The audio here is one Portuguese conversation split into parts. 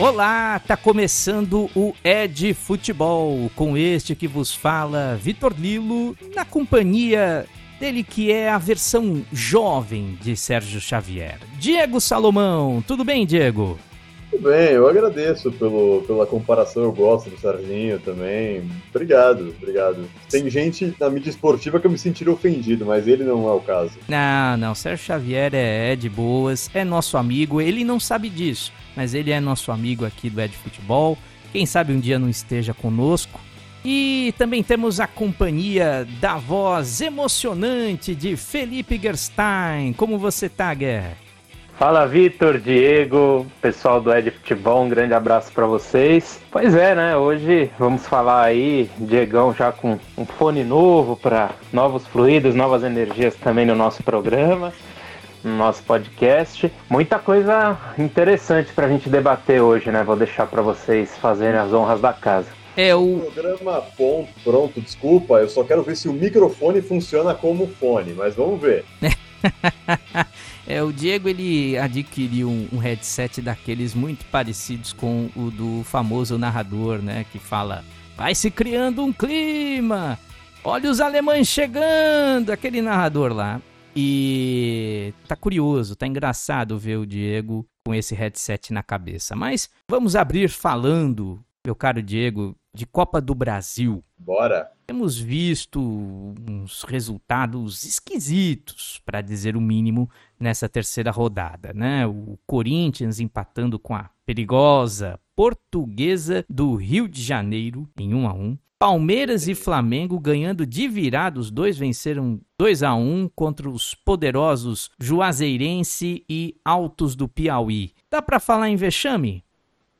Olá, tá começando o Ed Futebol, com este que vos fala Vitor Lilo, na companhia dele que é a versão jovem de Sérgio Xavier. Diego Salomão, tudo bem, Diego? Tudo bem, eu agradeço pelo, pela comparação, eu gosto do Serginho também. Obrigado, obrigado. Tem gente na mídia esportiva que eu me sentiria ofendido, mas ele não é o caso. Não, não, Sérgio Xavier é, é de boas, é nosso amigo, ele não sabe disso, mas ele é nosso amigo aqui do Ed Futebol. Quem sabe um dia não esteja conosco. E também temos a companhia da voz emocionante de Felipe Gerstein. Como você tá, Guerra? Fala Vitor, Diego, pessoal do Ed Futebol, um grande abraço para vocês. Pois é, né? Hoje vamos falar aí, Diegão já com um fone novo para novos fluidos, novas energias também no nosso programa, no nosso podcast. Muita coisa interessante para a gente debater hoje, né? Vou deixar para vocês fazerem as honras da casa. É o programa ponto, pronto, desculpa, eu só quero ver se o microfone funciona como fone, mas vamos ver. É, o Diego ele adquiriu um, um, headset daqueles muito parecidos com o do famoso narrador, né? Que fala: vai se criando um clima, olha os alemães chegando, aquele narrador lá. E tá curioso, tá engraçado ver o Diego com esse headset na cabeça. Mas vamos abrir falando, meu caro Diego, de Copa do Brasil. Bora! Temos visto uns resultados esquisitos, para dizer o mínimo, nessa terceira rodada, né? O Corinthians empatando com a perigosa Portuguesa do Rio de Janeiro em 1 a 1. Palmeiras e Flamengo ganhando de virada, os dois venceram 2 a 1 contra os poderosos Juazeirense e Altos do Piauí. Dá para falar em vexame?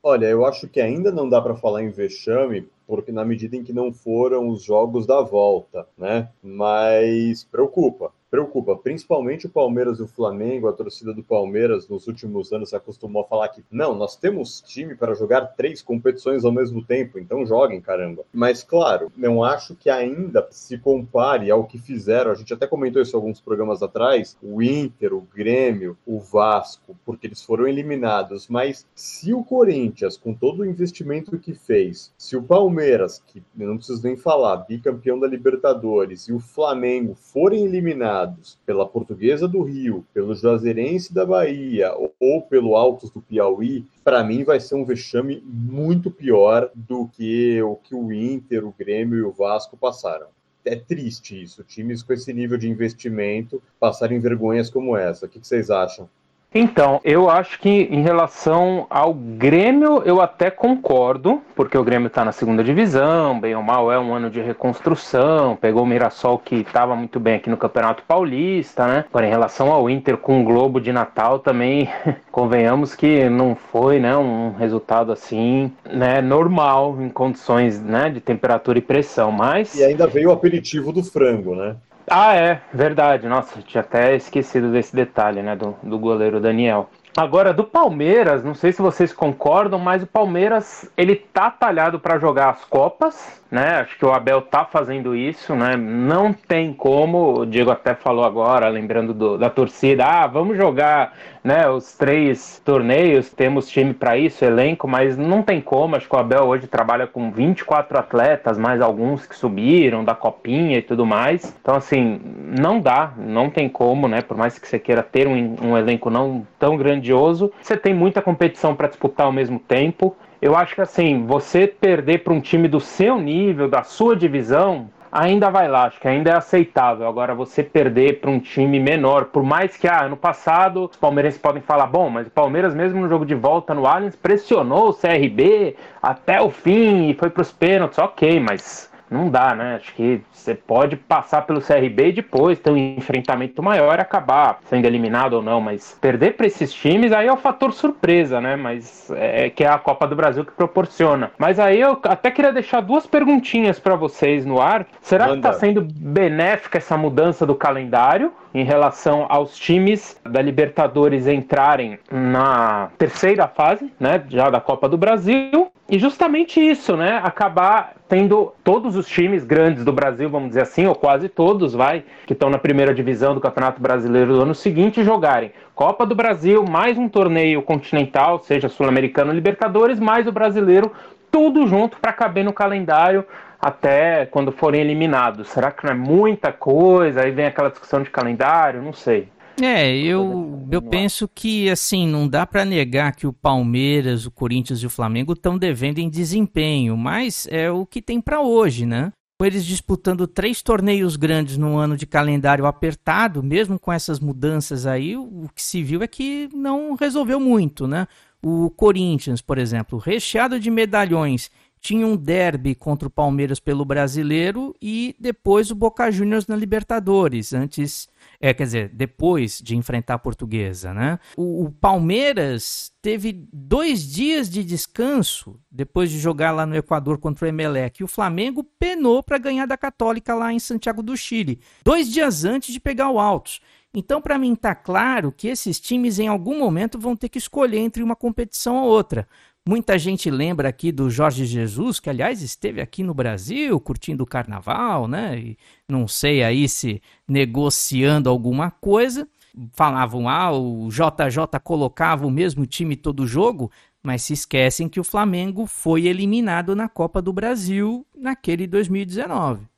Olha, eu acho que ainda não dá para falar em vexame, porque na medida em que não foram os jogos da volta, né? Mas preocupa preocupa, principalmente o Palmeiras e o Flamengo, a torcida do Palmeiras nos últimos anos se acostumou a falar que não, nós temos time para jogar três competições ao mesmo tempo, então joguem, caramba. Mas claro, não acho que ainda se compare ao que fizeram, a gente até comentou isso alguns programas atrás, o Inter, o Grêmio, o Vasco, porque eles foram eliminados, mas se o Corinthians, com todo o investimento que fez, se o Palmeiras, que eu não preciso nem falar, bicampeão da Libertadores, e o Flamengo forem eliminados pela Portuguesa do Rio, pelo Juazeirense da Bahia ou pelo Altos do Piauí, para mim vai ser um vexame muito pior do que o que o Inter, o Grêmio e o Vasco passaram. É triste isso, times com esse nível de investimento passarem vergonhas como essa. O que vocês acham? Então, eu acho que em relação ao Grêmio, eu até concordo, porque o Grêmio está na segunda divisão, bem ou mal é um ano de reconstrução, pegou o Mirassol que estava muito bem aqui no Campeonato Paulista, né? Agora, em relação ao Inter com o Globo de Natal, também convenhamos que não foi né, um resultado assim, né, normal, em condições né, de temperatura e pressão, mas... E ainda veio o aperitivo do frango, né? Ah, é, verdade. Nossa, tinha até esquecido desse detalhe, né, do, do goleiro Daniel. Agora, do Palmeiras, não sei se vocês concordam, mas o Palmeiras, ele tá talhado para jogar as Copas, né? Acho que o Abel tá fazendo isso, né? Não tem como, o Diego até falou agora, lembrando do, da torcida, ah, vamos jogar, né, os três torneios, temos time para isso, elenco, mas não tem como, acho que o Abel hoje trabalha com 24 atletas, mais alguns que subiram da copinha e tudo mais. Então assim, não dá, não tem como, né? Por mais que você queira ter um, um elenco não tão grandioso, você tem muita competição para disputar ao mesmo tempo. Eu acho que assim, você perder para um time do seu nível, da sua divisão, ainda vai lá, acho que ainda é aceitável. Agora, você perder para um time menor, por mais que, ah, ano passado, os palmeirenses podem falar, bom, mas o Palmeiras, mesmo no jogo de volta no Allianz, pressionou o CRB até o fim e foi para os pênaltis, ok, mas não dá, né? Acho que você pode passar pelo CRB e depois ter um enfrentamento maior e acabar sendo eliminado ou não, mas perder para esses times aí é o fator surpresa, né? Mas é que é a Copa do Brasil que proporciona. Mas aí eu até queria deixar duas perguntinhas para vocês no ar. Será Manda. que está sendo benéfica essa mudança do calendário em relação aos times da Libertadores entrarem na terceira fase, né, já da Copa do Brasil? e justamente isso, né? Acabar tendo todos os times grandes do Brasil, vamos dizer assim, ou quase todos, vai, que estão na primeira divisão do Campeonato Brasileiro do ano seguinte, jogarem Copa do Brasil, mais um torneio continental, seja Sul-Americano Libertadores, mais o brasileiro, tudo junto para caber no calendário até quando forem eliminados. Será que não é muita coisa? Aí vem aquela discussão de calendário, não sei. É, eu, eu penso que assim, não dá para negar que o Palmeiras, o Corinthians e o Flamengo estão devendo em desempenho, mas é o que tem para hoje, né? Eles disputando três torneios grandes no ano de calendário apertado, mesmo com essas mudanças aí, o que se viu é que não resolveu muito, né? O Corinthians, por exemplo, recheado de medalhões, tinha um derby contra o Palmeiras pelo Brasileiro e depois o Boca Juniors na Libertadores, antes é, quer dizer, depois de enfrentar a portuguesa, né? O, o, Palmeiras teve dois dias de descanso depois de jogar lá no Equador contra o Emelec. E o Flamengo penou para ganhar da Católica lá em Santiago do Chile, dois dias antes de pegar o Altos. Então, para mim, está claro que esses times em algum momento vão ter que escolher entre uma competição ou outra. Muita gente lembra aqui do Jorge Jesus, que aliás esteve aqui no Brasil curtindo o carnaval, né? E não sei aí se negociando alguma coisa. Falavam, ah, o JJ colocava o mesmo time todo jogo, mas se esquecem que o Flamengo foi eliminado na Copa do Brasil naquele 2019.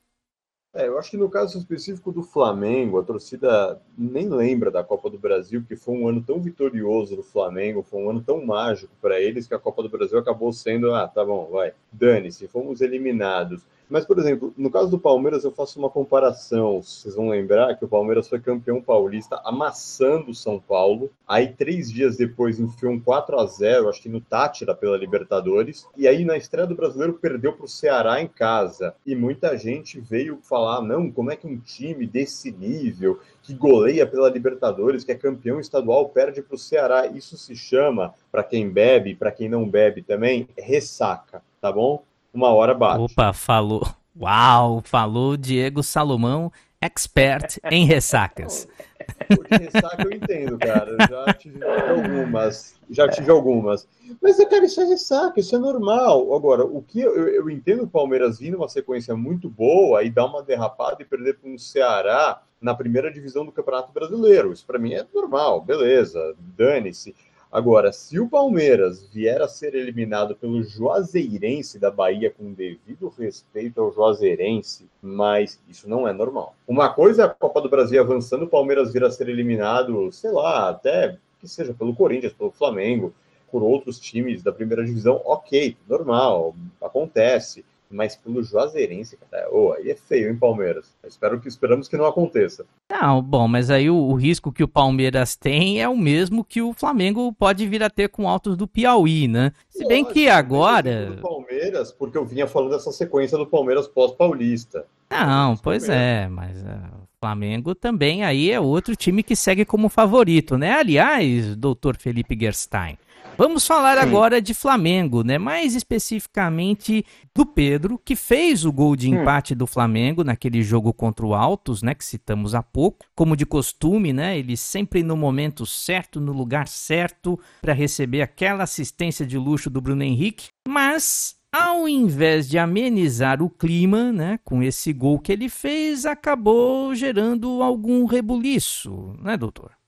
É, eu acho que no caso específico do Flamengo, a torcida nem lembra da Copa do Brasil, que foi um ano tão vitorioso do Flamengo, foi um ano tão mágico para eles que a Copa do Brasil acabou sendo, ah, tá bom, vai, dane-se, fomos eliminados. Mas, por exemplo, no caso do Palmeiras, eu faço uma comparação. Vocês vão lembrar que o Palmeiras foi campeão paulista amassando o São Paulo. Aí, três dias depois, enfiou um 4 a 0 acho que no Tátira, pela Libertadores. E aí, na estreia do brasileiro, perdeu para o Ceará em casa. E muita gente veio falar: não, como é que um time desse nível, que goleia pela Libertadores, que é campeão estadual, perde para o Ceará? Isso se chama, para quem bebe, para quem não bebe também, ressaca, tá bom? Uma hora bate. Opa, falou. Uau, falou Diego Salomão, expert em ressacas. De ressaca eu entendo, cara. Já tive algumas. Já tive algumas. Mas, cara, isso é ressaca, isso é normal. Agora, o que eu, eu entendo o Palmeiras vindo uma sequência muito boa e dar uma derrapada e perder para um Ceará na primeira divisão do Campeonato Brasileiro. Isso para mim é normal, beleza, dane-se. Agora, se o Palmeiras vier a ser eliminado pelo Juazeirense da Bahia, com devido respeito ao Juazeirense, mas isso não é normal. Uma coisa é a Copa do Brasil avançando, o Palmeiras vir a ser eliminado, sei lá, até que seja pelo Corinthians, pelo Flamengo, por outros times da primeira divisão, ok, normal, acontece mas pelo Juazeirense, cara, oh, aí é feio, hein, Palmeiras? espero que esperamos que não aconteça. Não, bom, mas aí o, o, risco que o Palmeiras tem é o mesmo que o Flamengo pode vir a ter com altos do Piauí, né? Se bem que agora. Do Palmeiras, porque eu vinha falando dessa sequência do Palmeiras pós-paulista. Não, pois é, mas uh, o Flamengo também aí é outro time que segue como favorito, né? Aliás, doutor Felipe Gerstein. Vamos falar Sim. agora de Flamengo, né? Mais especificamente do Pedro, que fez o gol de hum. empate do Flamengo naquele jogo contra o Altos, né? Que citamos há pouco. Como de costume, né? Ele sempre no momento certo, no lugar certo, para receber aquela assistência de luxo do Bruno Henrique. Mas ao invés de amenizar o clima, né, com esse gol que ele fez, acabou gerando algum rebuliço, né, doutor?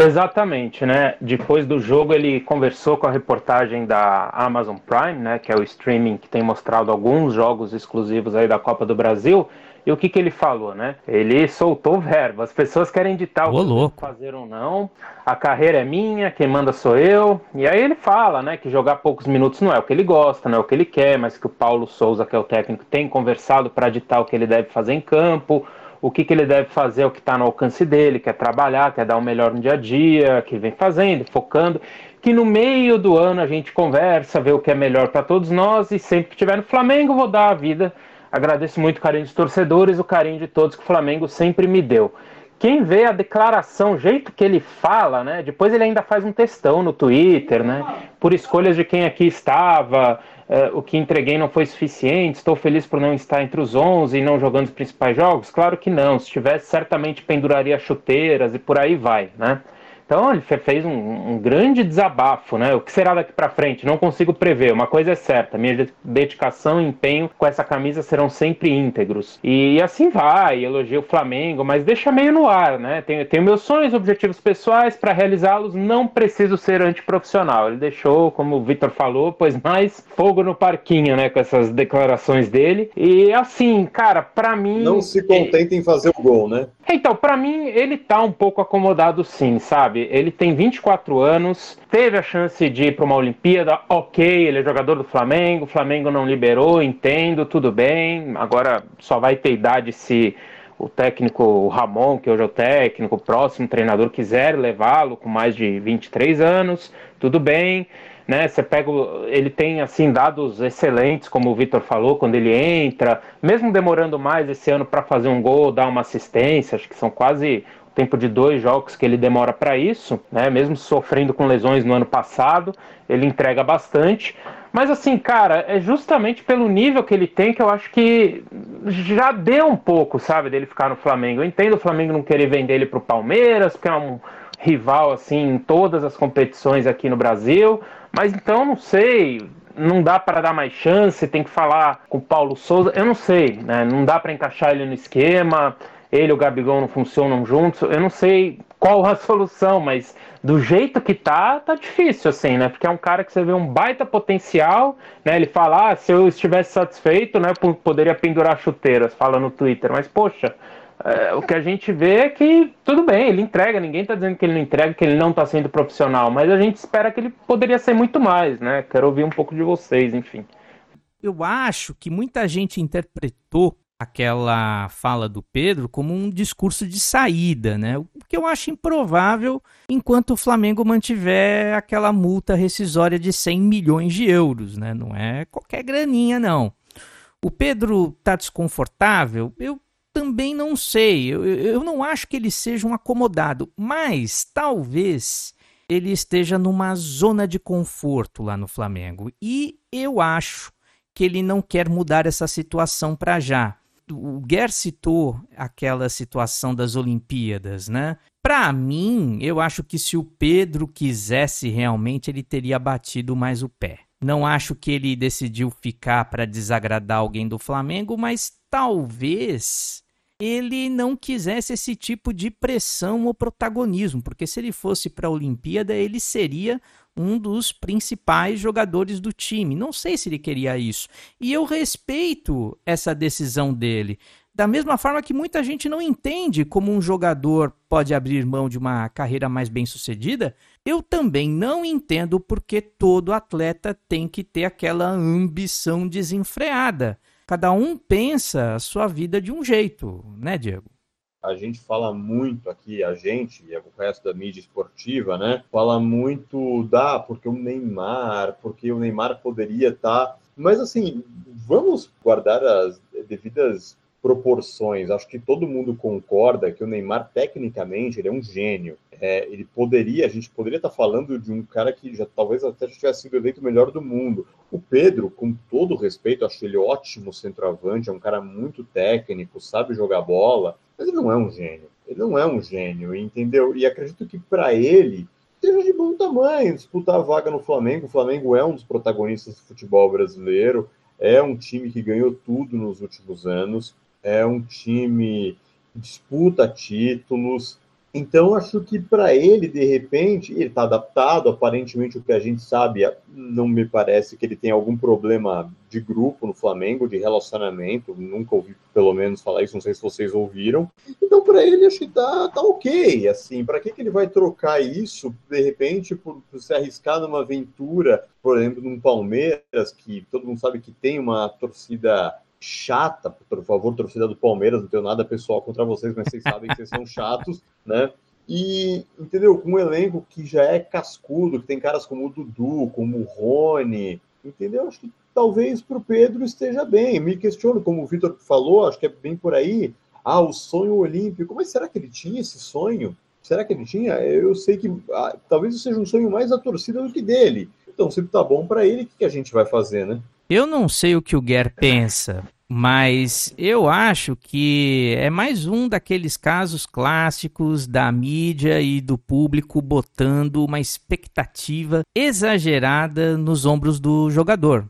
Exatamente, né? Depois do jogo ele conversou com a reportagem da Amazon Prime, né, que é o streaming que tem mostrado alguns jogos exclusivos aí da Copa do Brasil. E o que, que ele falou, né? Ele soltou o verbo. As pessoas querem ditar o que fazer ou não. A carreira é minha, quem manda sou eu. E aí ele fala, né, que jogar poucos minutos não é o que ele gosta, não é o que ele quer, mas que o Paulo Souza, que é o técnico, tem conversado para ditar o que ele deve fazer em campo o que, que ele deve fazer, o que está no alcance dele, quer trabalhar, quer dar o melhor no dia a dia, que vem fazendo, focando, que no meio do ano a gente conversa, vê o que é melhor para todos nós e sempre que tiver no Flamengo vou dar a vida. Agradeço muito o carinho dos torcedores, o carinho de todos que o Flamengo sempre me deu. Quem vê a declaração, o jeito que ele fala, né? Depois ele ainda faz um textão no Twitter, né? Por escolhas de quem aqui estava, o que entreguei não foi suficiente, estou feliz por não estar entre os 11 e não jogando os principais jogos? Claro que não, se tivesse certamente penduraria chuteiras e por aí vai, né? Então ele fez um, um grande desabafo, né? O que será daqui para frente? Não consigo prever. Uma coisa é certa, minha dedicação e empenho com essa camisa serão sempre íntegros. E assim vai, elogia o Flamengo, mas deixa meio no ar, né? Tenho, tenho meus sonhos, objetivos pessoais, para realizá-los não preciso ser antiprofissional. Ele deixou, como o Vitor falou, pois mais fogo no parquinho, né? Com essas declarações dele. E assim, cara, para mim. Não se contenta em fazer o gol, né? Então, para mim, ele tá um pouco acomodado sim, sabe? Ele tem 24 anos, teve a chance de ir para uma Olimpíada, ok, ele é jogador do Flamengo, o Flamengo não liberou, entendo, tudo bem. Agora só vai ter idade se o técnico Ramon, que hoje é o técnico, o próximo treinador quiser levá-lo com mais de 23 anos, tudo bem né? Você pega, ele tem assim dados excelentes, como o Vitor falou, quando ele entra, mesmo demorando mais esse ano para fazer um gol, dar uma assistência, acho que são quase o tempo de dois jogos que ele demora para isso, né? Mesmo sofrendo com lesões no ano passado, ele entrega bastante. Mas assim, cara, é justamente pelo nível que ele tem que eu acho que já deu um pouco, sabe, dele ficar no Flamengo. Eu entendo o Flamengo não querer vender ele para o Palmeiras, porque é um rival assim em todas as competições aqui no Brasil. Mas então não sei, não dá para dar mais chance, tem que falar com o Paulo Souza, eu não sei, né? Não dá para encaixar ele no esquema, ele e o Gabigol não funcionam juntos, eu não sei qual a solução, mas do jeito que tá, tá difícil, assim, né? Porque é um cara que você vê um baita potencial, né? Ele fala, ah, se eu estivesse satisfeito, né, poderia pendurar chuteiras, fala no Twitter, mas poxa, é, o que a gente vê é que tudo bem, ele entrega, ninguém está dizendo que ele não entrega, que ele não está sendo profissional, mas a gente espera que ele poderia ser muito mais, né? Quero ouvir um pouco de vocês, enfim. Eu acho que muita gente interpretou aquela fala do Pedro como um discurso de saída, né? O que eu acho improvável enquanto o Flamengo mantiver aquela multa rescisória de 100 milhões de euros, né? Não é qualquer graninha, não. O Pedro tá desconfortável? Eu também não sei. Eu, eu não acho que ele seja um acomodado, mas talvez ele esteja numa zona de conforto lá no Flamengo. E eu acho que ele não quer mudar essa situação para já. O Guer citou aquela situação das Olimpíadas, né? Para mim, eu acho que se o Pedro quisesse realmente, ele teria batido mais o pé. Não acho que ele decidiu ficar para desagradar alguém do Flamengo, mas talvez ele não quisesse esse tipo de pressão ou protagonismo, porque se ele fosse para a Olimpíada, ele seria um dos principais jogadores do time. Não sei se ele queria isso. E eu respeito essa decisão dele. Da mesma forma que muita gente não entende como um jogador pode abrir mão de uma carreira mais bem-sucedida, eu também não entendo porque todo atleta tem que ter aquela ambição desenfreada. Cada um pensa a sua vida de um jeito, né, Diego? a gente fala muito aqui, a gente e o resto da mídia esportiva, né? Fala muito da porque o Neymar, porque o Neymar poderia estar. Tá... Mas assim, vamos guardar as devidas proporções. Acho que todo mundo concorda que o Neymar, tecnicamente, ele é um gênio. É, ele poderia, a gente poderia estar falando de um cara que já talvez até tivesse sido eleito o melhor do mundo. O Pedro, com todo respeito, acho ele ótimo centroavante, é um cara muito técnico, sabe jogar bola, mas ele não é um gênio. Ele não é um gênio, entendeu? E acredito que para ele seja de bom tamanho disputar a vaga no Flamengo. O Flamengo é um dos protagonistas do futebol brasileiro, é um time que ganhou tudo nos últimos anos é um time que disputa títulos. Então, acho que para ele, de repente, ele está adaptado. Aparentemente, o que a gente sabe, não me parece que ele tem algum problema de grupo no Flamengo, de relacionamento. Nunca ouvi, pelo menos, falar isso. Não sei se vocês ouviram. Então, para ele, acho que tá, tá ok. Assim, para que, que ele vai trocar isso, de repente, por, por se arriscar numa aventura, por exemplo, num Palmeiras, que todo mundo sabe que tem uma torcida chata, por favor, torcida do Palmeiras, não tenho nada pessoal contra vocês, mas vocês sabem que vocês são chatos, né? E, entendeu? Com um elenco que já é cascudo, que tem caras como o Dudu, como o Rony, entendeu? Acho que talvez para o Pedro esteja bem. Me questiono, como o Vitor falou, acho que é bem por aí. Ah, o sonho olímpico. Mas será que ele tinha esse sonho? Será que ele tinha? Eu sei que ah, talvez seja um sonho mais da torcida do que dele. Então, se tá bom para ele, o que, que a gente vai fazer, né? Eu não sei o que o Guer pensa, Mas eu acho que é mais um daqueles casos clássicos da mídia e do público botando uma expectativa exagerada nos ombros do jogador.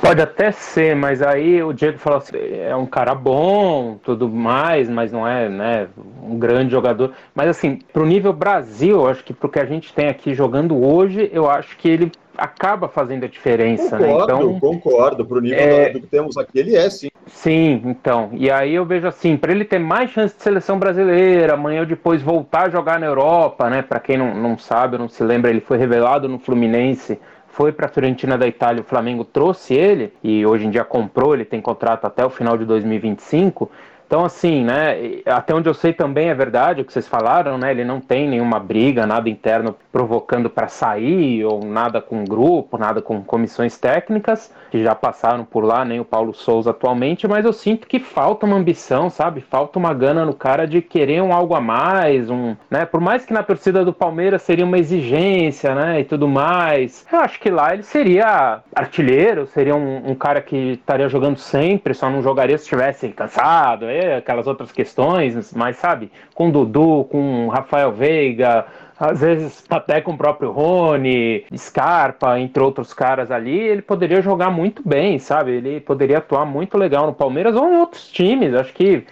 Pode até ser, mas aí o Diego falou assim, é um cara bom, tudo mais, mas não é, né, um grande jogador. Mas assim, pro nível Brasil, acho que pro que a gente tem aqui jogando hoje, eu acho que ele acaba fazendo a diferença, concordo, né? Então, concordo, pro nível é... do que temos aqui, ele é sim. Sim, então. E aí eu vejo assim, para ele ter mais chance de seleção brasileira, amanhã ou depois voltar a jogar na Europa, né? Para quem não, não sabe, não se lembra, ele foi revelado no Fluminense foi para a Fiorentina da Itália, o Flamengo trouxe ele e hoje em dia comprou, ele tem contrato até o final de 2025. Então, assim, né, até onde eu sei também é verdade o que vocês falaram, né, ele não tem nenhuma briga, nada interno provocando para sair, ou nada com grupo, nada com comissões técnicas, que já passaram por lá, nem o Paulo Souza atualmente, mas eu sinto que falta uma ambição, sabe, falta uma gana no cara de querer um algo a mais, um, né, por mais que na torcida do Palmeiras seria uma exigência, né, e tudo mais, eu acho que lá ele seria artilheiro, seria um, um cara que estaria jogando sempre, só não jogaria se estivesse cansado, é, aquelas outras questões, mas sabe, com Dudu, com Rafael Veiga, às vezes até com o próprio Rony, Scarpa, entre outros caras ali, ele poderia jogar muito bem, sabe? Ele poderia atuar muito legal no Palmeiras ou em outros times. Acho que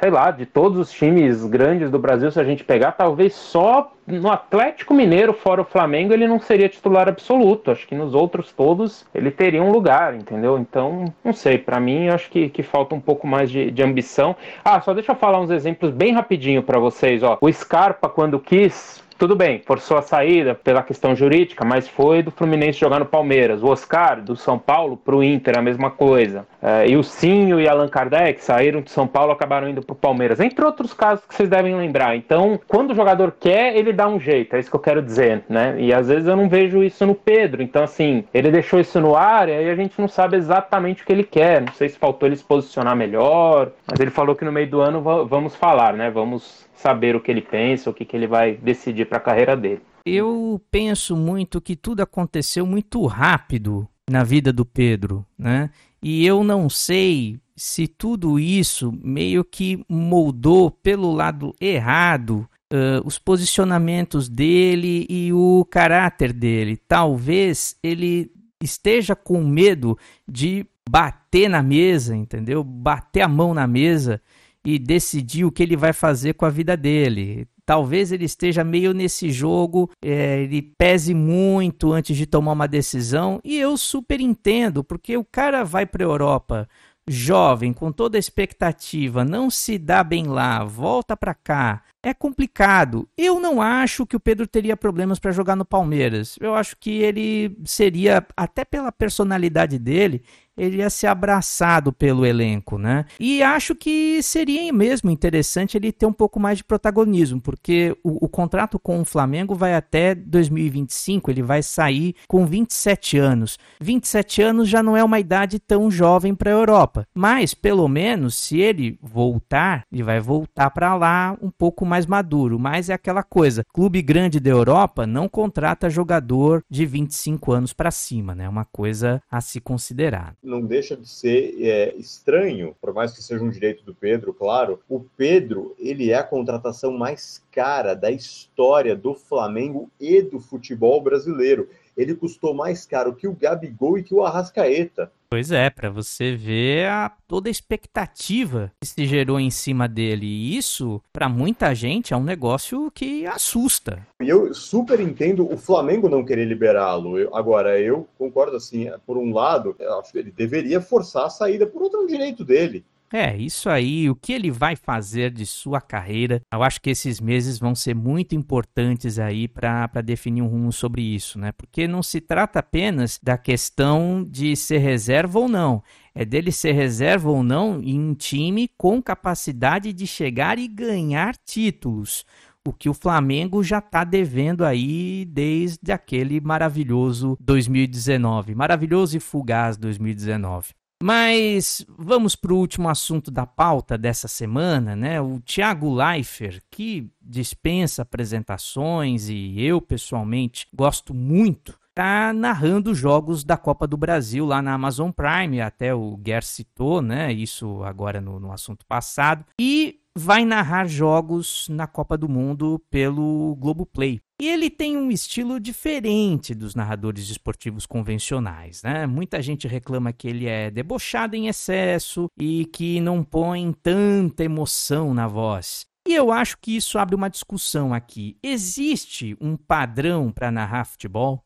sei lá, de todos os times grandes do Brasil, se a gente pegar, talvez só no Atlético Mineiro, fora o Flamengo, ele não seria titular absoluto. Acho que nos outros todos ele teria um lugar, entendeu? Então, não sei, para mim, acho que, que falta um pouco mais de, de ambição. Ah, só deixa eu falar uns exemplos bem rapidinho para vocês, ó. O Scarpa, quando quis tudo bem, forçou a saída pela questão jurídica, mas foi do Fluminense jogar no Palmeiras. O Oscar, do São Paulo, para o Inter, a mesma coisa. É, e o Sinho e Allan Kardec saíram de São Paulo acabaram indo para o Palmeiras. Entre outros casos que vocês devem lembrar. Então, quando o jogador quer, ele dá um jeito, é isso que eu quero dizer, né? E às vezes eu não vejo isso no Pedro. Então, assim, ele deixou isso no ar e a gente não sabe exatamente o que ele quer. Não sei se faltou ele se posicionar melhor, mas ele falou que no meio do ano vamos falar, né? Vamos saber o que ele pensa, o que, que ele vai decidir para a carreira dele. Eu penso muito que tudo aconteceu muito rápido na vida do Pedro, né? E eu não sei se tudo isso meio que moldou pelo lado errado uh, os posicionamentos dele e o caráter dele. Talvez ele esteja com medo de bater na mesa, entendeu? Bater a mão na mesa e decidir o que ele vai fazer com a vida dele. Talvez ele esteja meio nesse jogo, é, ele pese muito antes de tomar uma decisão, e eu super entendo, porque o cara vai para a Europa jovem, com toda a expectativa, não se dá bem lá, volta para cá. É complicado. Eu não acho que o Pedro teria problemas para jogar no Palmeiras. Eu acho que ele seria, até pela personalidade dele, ele ia ser abraçado pelo elenco, né? E acho que seria mesmo interessante ele ter um pouco mais de protagonismo, porque o, o contrato com o Flamengo vai até 2025, ele vai sair com 27 anos. 27 anos já não é uma idade tão jovem para a Europa, mas pelo menos se ele voltar, ele vai voltar para lá um pouco mais maduro. Mas é aquela coisa, clube grande da Europa não contrata jogador de 25 anos para cima, né? É uma coisa a se considerar não deixa de ser é, estranho, por mais que seja um direito do Pedro, claro. O Pedro, ele é a contratação mais cara da história do Flamengo e do futebol brasileiro. Ele custou mais caro que o Gabigol e que o Arrascaeta. Pois é, para você ver a, toda a expectativa que se gerou em cima dele. E isso, para muita gente, é um negócio que assusta. E eu super entendo o Flamengo não querer liberá-lo. Agora, eu concordo assim, por um lado, eu acho que ele deveria forçar a saída, por outro é um direito dele. É, isso aí, o que ele vai fazer de sua carreira, eu acho que esses meses vão ser muito importantes aí para definir um rumo sobre isso, né? Porque não se trata apenas da questão de ser reserva ou não, é dele ser reserva ou não em um time com capacidade de chegar e ganhar títulos. O que o Flamengo já está devendo aí desde aquele maravilhoso 2019. Maravilhoso e fugaz 2019. Mas vamos para o último assunto da pauta dessa semana, né? O Thiago Leifert, que dispensa apresentações e eu pessoalmente gosto muito tá narrando jogos da Copa do Brasil lá na Amazon Prime, até o Guer citou, né? Isso agora no, no assunto passado. E vai narrar jogos na Copa do Mundo pelo Globoplay. E ele tem um estilo diferente dos narradores esportivos convencionais, né? Muita gente reclama que ele é debochado em excesso e que não põe tanta emoção na voz. E eu acho que isso abre uma discussão aqui. Existe um padrão para narrar futebol?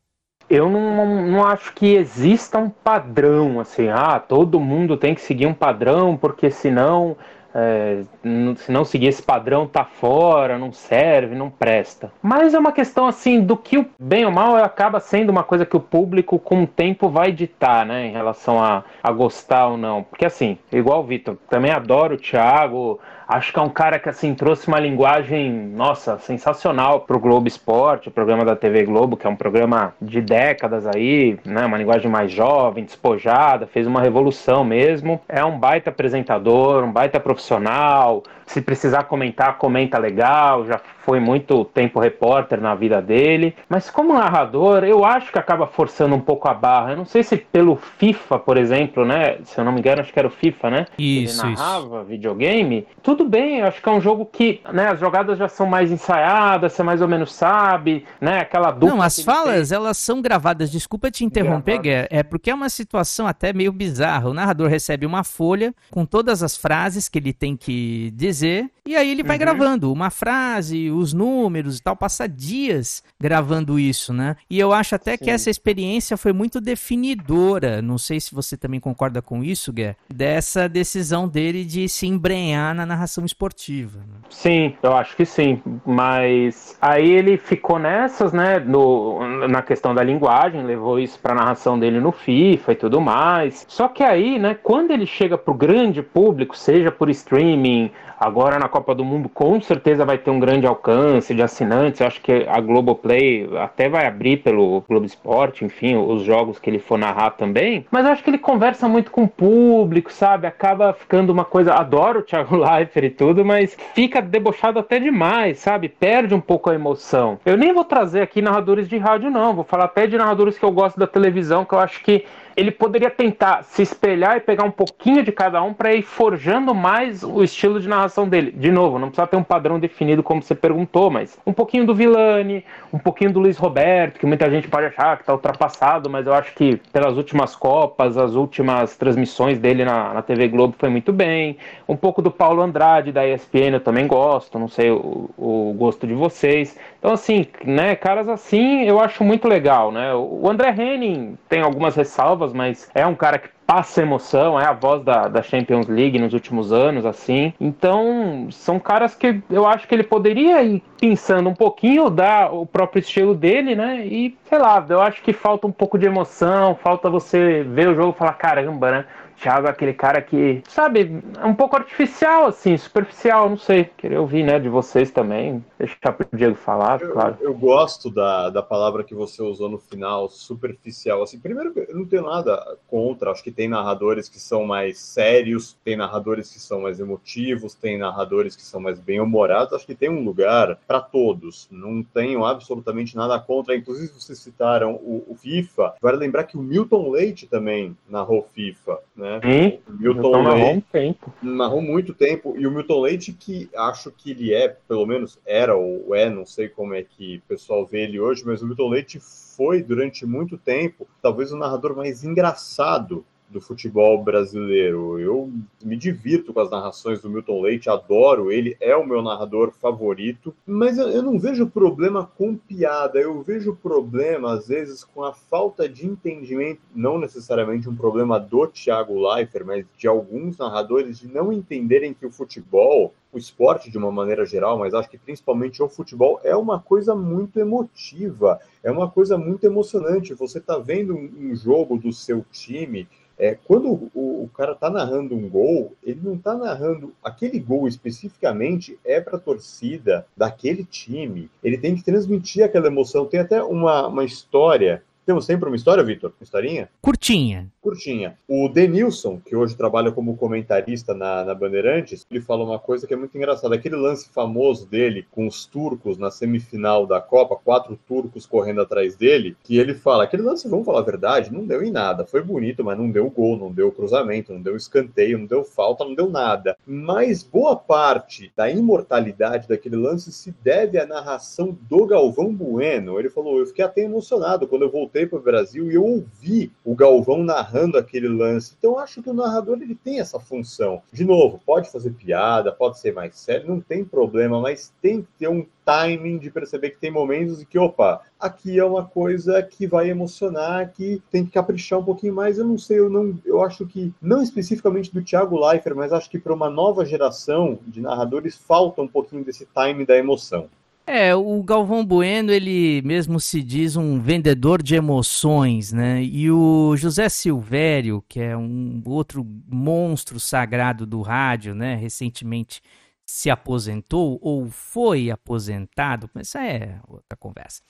Eu não, não acho que exista um padrão, assim, ah, todo mundo tem que seguir um padrão, porque senão é, se não seguir esse padrão tá fora, não serve, não presta. Mas é uma questão assim do que bem ou mal acaba sendo uma coisa que o público com o tempo vai ditar, né, em relação a, a gostar ou não. Porque assim, igual o Vitor, também adoro o Thiago, acho que é um cara que assim trouxe uma linguagem, nossa, sensacional para o Globo Esporte, o programa da TV Globo, que é um programa de décadas aí, né, uma linguagem mais jovem, despojada, fez uma revolução mesmo. É um baita apresentador, um baita profissional, se precisar comentar, comenta legal, já foi muito tempo repórter na vida dele. Mas como narrador, eu acho que acaba forçando um pouco a barra. Eu não sei se pelo FIFA, por exemplo, né? Se eu não me engano, acho que era o FIFA, né? Isso, Ele narrava isso. videogame. Tudo bem, eu acho que é um jogo que, né, as jogadas já são mais ensaiadas, você mais ou menos sabe, né? Aquela dupla. Não, as falas, elas são gravadas. Desculpa te interromper, Guer. É porque é uma situação até meio bizarra. O narrador recebe uma folha com todas as frases que ele tem que dizer dizer, e aí ele vai uhum. gravando uma frase, os números e tal, passa dias gravando isso, né? E eu acho até Sim. que essa experiência foi muito definidora, não sei se você também concorda com isso, Gué, dessa decisão dele de se embrenhar na narração esportiva. Né? Sim, eu acho que sim, mas aí ele ficou nessas, né, no, na questão da linguagem, levou isso pra narração dele no FIFA e tudo mais. Só que aí, né, quando ele chega pro grande público, seja por streaming, Agora na Copa do Mundo com certeza vai ter um grande alcance de assinantes. Eu acho que a Globoplay até vai abrir pelo Globo Esporte, enfim, os jogos que ele for narrar também. Mas eu acho que ele conversa muito com o público, sabe? Acaba ficando uma coisa. Adoro o Thiago Leifert e tudo, mas fica debochado até demais, sabe? Perde um pouco a emoção. Eu nem vou trazer aqui narradores de rádio, não. Vou falar até de narradores que eu gosto da televisão, que eu acho que ele poderia tentar se espelhar e pegar um pouquinho de cada um para ir forjando mais o estilo de narração dele. De novo, não precisa ter um padrão definido como você perguntou, mas um pouquinho do Villani, um pouquinho do Luiz Roberto, que muita gente pode achar que está ultrapassado, mas eu acho que pelas últimas Copas, as últimas transmissões dele na, na TV Globo foi muito bem. Um pouco do Paulo Andrade da ESPN eu também gosto, não sei o, o gosto de vocês. Então, assim, né, caras assim eu acho muito legal, né? O André Henning tem algumas ressalvas, mas é um cara que passa emoção, é a voz da, da Champions League nos últimos anos, assim. Então, são caras que eu acho que ele poderia ir pensando um pouquinho, dar o próprio estilo dele, né? E, sei lá, eu acho que falta um pouco de emoção, falta você ver o jogo e falar, caramba, né? Thiago é aquele cara que, sabe, é um pouco artificial, assim, superficial, não sei. Queria ouvir, né, de vocês também. Deixar pro Diego falar, eu, claro. Eu gosto da, da palavra que você usou no final, superficial. Assim, primeiro, eu não tenho nada contra. Acho que tem narradores que são mais sérios, tem narradores que são mais emotivos, tem narradores que são mais bem-humorados. Acho que tem um lugar para todos. Não tenho absolutamente nada contra. Inclusive, vocês citaram o, o FIFA. Vale lembrar que o Milton Leite também narrou FIFA, né? Né? Sim, o Milton Leite. Um tempo. Narrou muito tempo. E o Milton Leite, que acho que ele é, pelo menos era ou é, não sei como é que o pessoal vê ele hoje, mas o Milton Leite foi durante muito tempo talvez o narrador mais engraçado do futebol brasileiro. Eu me divirto com as narrações do Milton Leite, adoro ele, é o meu narrador favorito, mas eu, não vejo problema com piada, eu vejo problema, às vezes, com a falta de entendimento, não necessariamente um problema do Thiago Leifert, mas de alguns narradores de não entenderem que o futebol o esporte de uma maneira geral, mas acho que principalmente o futebol é uma coisa muito emotiva, é uma coisa muito emocionante. Você está vendo um, jogo do seu time é, quando o, o cara está narrando um gol, ele não está narrando aquele gol especificamente é para a torcida daquele time. Ele tem que transmitir aquela emoção. Tem até uma, uma história Temos sempre uma história, Vitor? Uma historinha? Curtinha. Curtinha. O Denilson, que hoje trabalha como comentarista na, na Bandeirantes, ele fala uma coisa que é muito engraçada. Aquele lance famoso dele com os turcos na semifinal da Copa, quatro turcos correndo atrás dele, que ele fala, aquele lance, vamos falar a verdade, não deu em nada. Foi bonito, mas não deu gol, não deu cruzamento, não deu escanteio, não deu falta, não deu nada. Mas boa parte da imortalidade daquele lance se deve à narração do Galvão Bueno. Ele falou, eu fiquei até emocionado quando eu voltei para o Brasil e eu ouvi o Galvão narrando aquele lance. Então acho que o narrador ele tem essa função. De novo, pode fazer piada, pode ser mais sério, não tem problema, mas tem que ter um timing de perceber que tem momentos em que, opa, aqui é uma coisa que vai emocionar, que tem que caprichar um pouquinho mais. Eu não sei, eu não, eu acho que não especificamente do Thiago Leifert, mas acho que para uma nova geração de narradores falta um pouquinho desse timing da emoção. É, o Galvão Bueno, ele mesmo se diz um vendedor de emoções, né? E o José Silvério, que é um outro monstro sagrado do rádio, né? Recentemente se aposentou ou foi aposentado, mas isso é outra conversa.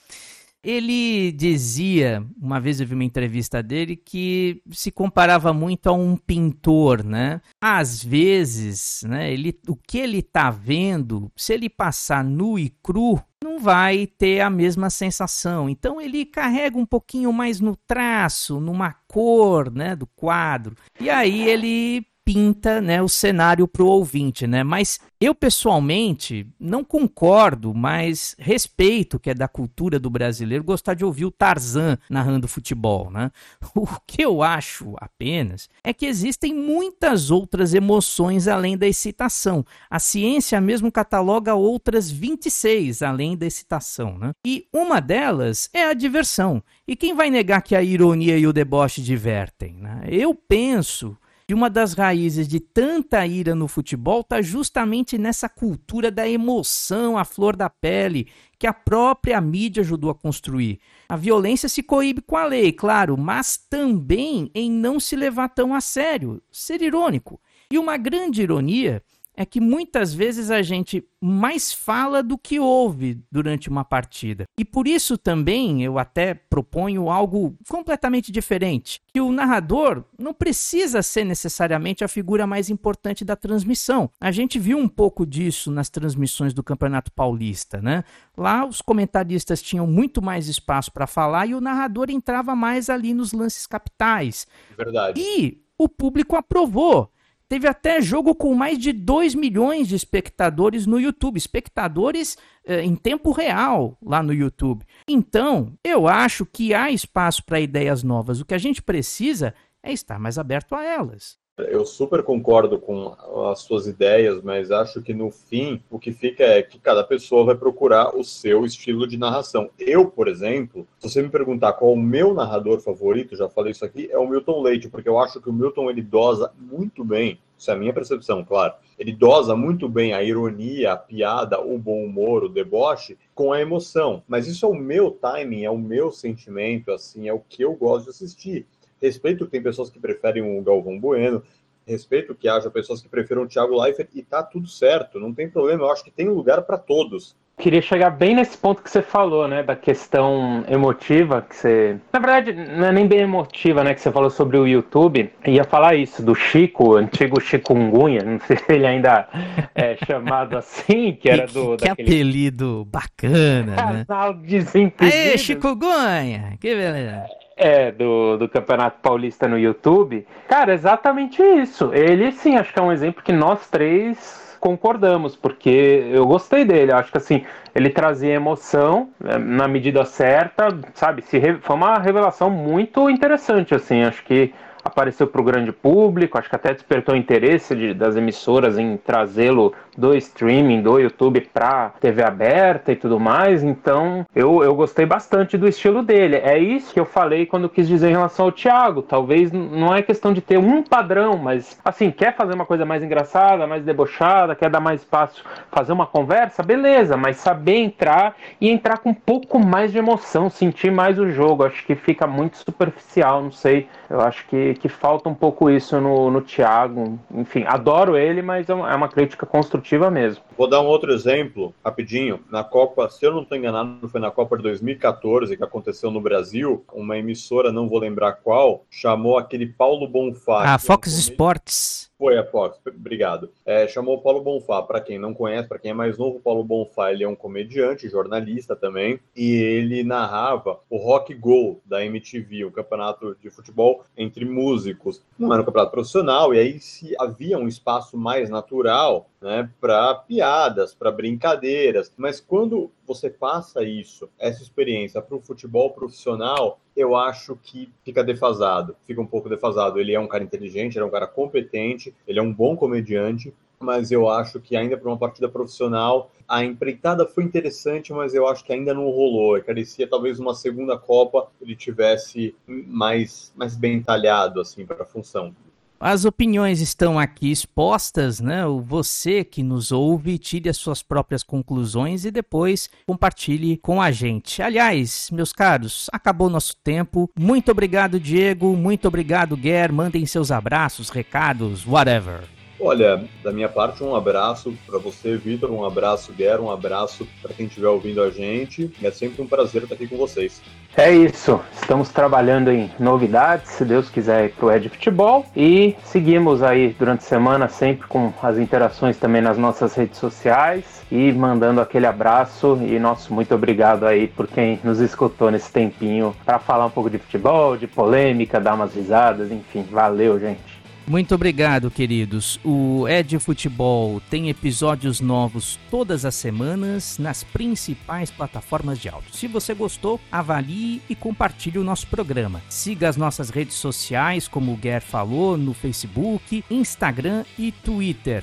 Ele dizia, uma vez eu vi uma entrevista dele, que se comparava muito a um pintor, né? Às vezes, né, ele, o que ele está vendo, se ele passar nu e cru, não vai ter a mesma sensação. Então ele carrega um pouquinho mais no traço, numa cor, né, do quadro. E aí ele pinta né, o cenário para o ouvinte, né? Mas eu pessoalmente não concordo, mas respeito que é da cultura do brasileiro gostar de ouvir o Tarzan narrando futebol, né? O que eu acho apenas é que existem muitas outras emoções além da excitação. A ciência mesmo cataloga outras 26 além da excitação, né? E uma delas é a diversão. E quem vai negar que a ironia e o deboche divertem? Né? Eu penso que uma das raízes de tanta ira no futebol está justamente nessa cultura da emoção à flor da pele que a própria mídia ajudou a construir. A violência se coíbe com a lei, claro, mas também em não se levar tão a sério, ser irônico. E uma grande ironia é que muitas vezes a gente mais fala do que ouve durante uma partida. E por isso também eu até proponho algo completamente diferente, que o narrador não precisa ser necessariamente a figura mais importante da transmissão. A gente viu um pouco disso nas transmissões do Campeonato Paulista, né? Lá os comentaristas tinham muito mais espaço para falar e o narrador entrava mais ali nos lances capitais. Verdade. E o público aprovou. Teve até jogo com mais de 2 milhões de espectadores no YouTube, espectadores eh, em tempo real lá no YouTube. Então, eu acho que há espaço para ideias novas. O que a gente precisa é estar mais aberto a elas. Eu super concordo com as suas ideias, mas acho que no fim o que fica é que cada pessoa vai procurar o seu estilo de narração. Eu, por exemplo, se você me perguntar qual o meu narrador favorito, já falei isso aqui, é o Milton Leite, porque eu acho que o Milton ele dosa muito bem. Isso é a minha percepção, claro. Ele dosa muito bem a ironia, a piada, o bom humor, o deboche com a emoção. Mas isso é o meu timing, é o meu sentimento, assim, é o que eu gosto de assistir. Respeito que tem pessoas que preferem o Galvão Bueno, respeito que haja pessoas que preferem o Thiago Leifert e tá tudo certo, não tem problema. Eu acho que tem lugar para todos. Queria chegar bem nesse ponto que você falou, né, da questão emotiva, que você, na verdade, não é nem bem emotiva, né, que você falou sobre o YouTube. ia falar isso do Chico, o antigo Chikungunya, não sei se ele ainda é chamado assim, que era do que, que daquele... apelido bacana, né? Casal desimpedido. Aê, Chikungunya, que beleza. É, do, do Campeonato Paulista no YouTube. Cara, exatamente isso. Ele, sim, acho que é um exemplo que nós três concordamos, porque eu gostei dele. Acho que, assim, ele trazia emoção é, na medida certa, sabe? Se foi uma revelação muito interessante, assim. Acho que apareceu para o grande público, acho que até despertou interesse de, das emissoras em trazê-lo do streaming, do YouTube para TV aberta e tudo mais. Então, eu, eu gostei bastante do estilo dele. É isso que eu falei quando quis dizer em relação ao Thiago. Talvez não é questão de ter um padrão, mas assim, quer fazer uma coisa mais engraçada, mais debochada, quer dar mais espaço, fazer uma conversa, beleza, mas saber entrar e entrar com um pouco mais de emoção, sentir mais o jogo. Acho que fica muito superficial, não sei. Eu acho que que, que falta um pouco isso no, no Thiago. Enfim, adoro ele, mas é uma, é uma crítica construtiva mesmo. Vou dar um outro exemplo, rapidinho. Na Copa, se eu não estou enganado, foi na Copa de 2014 que aconteceu no Brasil. Uma emissora, não vou lembrar qual, chamou aquele Paulo Bonfá. Ah, Fox Sports. Foi a Fox, obrigado. É, chamou o Paulo Bonfá. Para quem não conhece, para quem é mais novo, o Paulo Bonfá ele é um comediante, jornalista também, e ele narrava o Rock Go da MTV, o um campeonato de futebol entre músicos. Não era um campeonato profissional, e aí se havia um espaço mais natural né, para piadas, para brincadeiras. Mas quando você passa isso, essa experiência para o futebol profissional, eu acho que fica defasado, fica um pouco defasado. Ele é um cara inteligente, ele é um cara competente, ele é um bom comediante, mas eu acho que ainda para uma partida profissional a empreitada foi interessante, mas eu acho que ainda não rolou. Carecia talvez uma segunda Copa ele tivesse mais mais bem talhado assim para a função. As opiniões estão aqui expostas, né? Você que nos ouve, tire as suas próprias conclusões e depois compartilhe com a gente. Aliás, meus caros, acabou nosso tempo. Muito obrigado, Diego. Muito obrigado, Guer. Mandem seus abraços, recados, whatever. Olha, da minha parte, um abraço para você, Vitor, um abraço, Guerra, um abraço para quem estiver ouvindo a gente. É sempre um prazer estar aqui com vocês. É isso, estamos trabalhando em novidades, se Deus quiser, para o Ed Futebol e seguimos aí durante a semana sempre com as interações também nas nossas redes sociais e mandando aquele abraço e nosso muito obrigado aí por quem nos escutou nesse tempinho para falar um pouco de futebol, de polêmica, dar umas risadas, enfim, valeu, gente. Muito obrigado, queridos. O Ed Futebol tem episódios novos todas as semanas nas principais plataformas de áudio. Se você gostou, avalie e compartilhe o nosso programa. Siga as nossas redes sociais, como o Guer falou, no Facebook, Instagram e Twitter.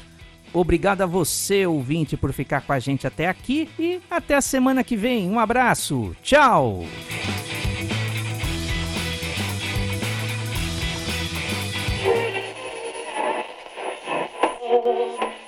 Obrigado a você, ouvinte, por ficar com a gente até aqui e até a semana que vem. Um abraço. Tchau. Oh,